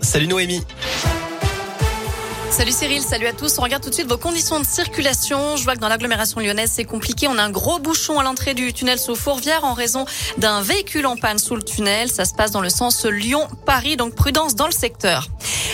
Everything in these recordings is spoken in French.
Salut Noémie. Salut Cyril, salut à tous. On regarde tout de suite vos conditions de circulation. Je vois que dans l'agglomération lyonnaise, c'est compliqué. On a un gros bouchon à l'entrée du tunnel sous Fourvière en raison d'un véhicule en panne sous le tunnel. Ça se passe dans le sens Lyon-Paris, donc prudence dans le secteur.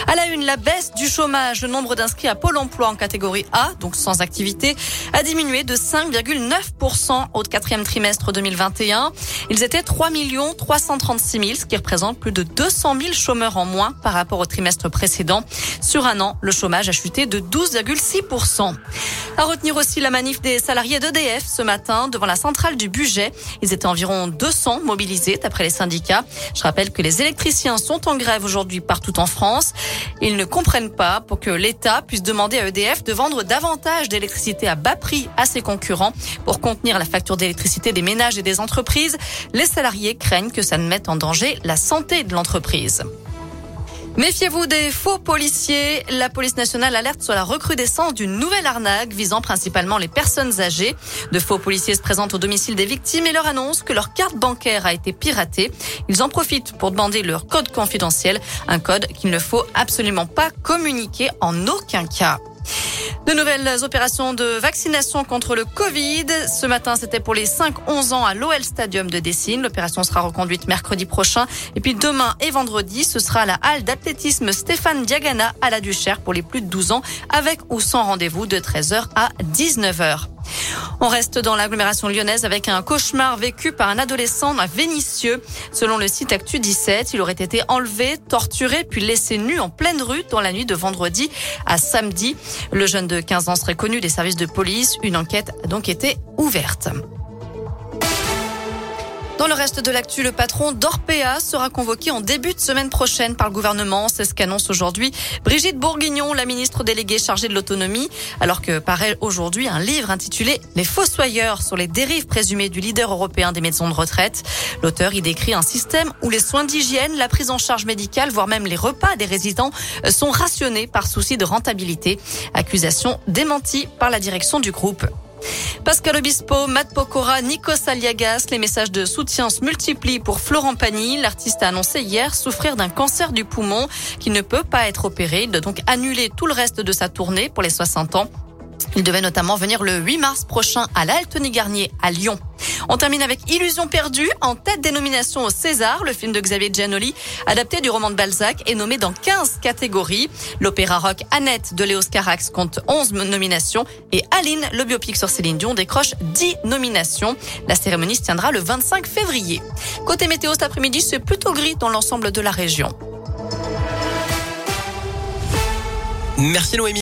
À la une, la baisse du chômage. Le nombre d'inscrits à Pôle emploi en catégorie A, donc sans activité, a diminué de 5,9% au quatrième trimestre 2021. Ils étaient 3 336 000, ce qui représente plus de 200 000 chômeurs en moins par rapport au trimestre précédent. Sur un an, le chômage a chuté de 12,6%. À retenir aussi la manif des salariés d'EDF ce matin devant la centrale du budget. Ils étaient environ 200 mobilisés d'après les syndicats. Je rappelle que les électriciens sont en grève aujourd'hui partout en France. Ils ne comprennent pas pour que l'État puisse demander à EDF de vendre davantage d'électricité à bas prix à ses concurrents pour contenir la facture d'électricité des ménages et des entreprises. Les salariés craignent que ça ne mette en danger la santé de l'entreprise. Méfiez-vous des faux policiers. La police nationale alerte sur la recrudescence d'une nouvelle arnaque visant principalement les personnes âgées. De faux policiers se présentent au domicile des victimes et leur annoncent que leur carte bancaire a été piratée. Ils en profitent pour demander leur code confidentiel, un code qu'il ne faut absolument pas communiquer en aucun cas. De nouvelles opérations de vaccination contre le Covid. Ce matin, c'était pour les 5-11 ans à l'OL Stadium de Dessine. L'opération sera reconduite mercredi prochain. Et puis demain et vendredi, ce sera à la halle d'athlétisme Stéphane Diagana à la Duchère pour les plus de 12 ans avec ou sans rendez-vous de 13h à 19h. On reste dans l'agglomération lyonnaise avec un cauchemar vécu par un adolescent à Vénissieux. Selon le site Actu 17, il aurait été enlevé, torturé puis laissé nu en pleine rue dans la nuit de vendredi à samedi. Le jeune de 15 ans serait connu des services de police. Une enquête a donc été ouverte. Dans le reste de l'actu, le patron d'Orpea sera convoqué en début de semaine prochaine par le gouvernement. C'est ce qu'annonce aujourd'hui Brigitte Bourguignon, la ministre déléguée chargée de l'autonomie, alors que paraît aujourd'hui un livre intitulé Les Fossoyeurs sur les dérives présumées du leader européen des maisons de retraite. L'auteur y décrit un système où les soins d'hygiène, la prise en charge médicale, voire même les repas des résidents sont rationnés par souci de rentabilité. Accusation démentie par la direction du groupe. Pascal Obispo, Matt Pokora, Nikos Aliagas, les messages de soutien se multiplient pour Florent Pagny. L'artiste a annoncé hier souffrir d'un cancer du poumon qui ne peut pas être opéré. Il doit donc annuler tout le reste de sa tournée pour les 60 ans. Il devait notamment venir le 8 mars prochain à l'Altony Garnier à Lyon. On termine avec Illusion perdue, en tête des nominations au César. Le film de Xavier Giannoli, adapté du roman de Balzac, est nommé dans 15 catégories. L'opéra rock Annette de Léos Carax compte 11 nominations et Aline, le biopic sur Céline Dion, décroche 10 nominations. La cérémonie se tiendra le 25 février. Côté météo cet après-midi, c'est plutôt gris dans l'ensemble de la région. Merci Noémie.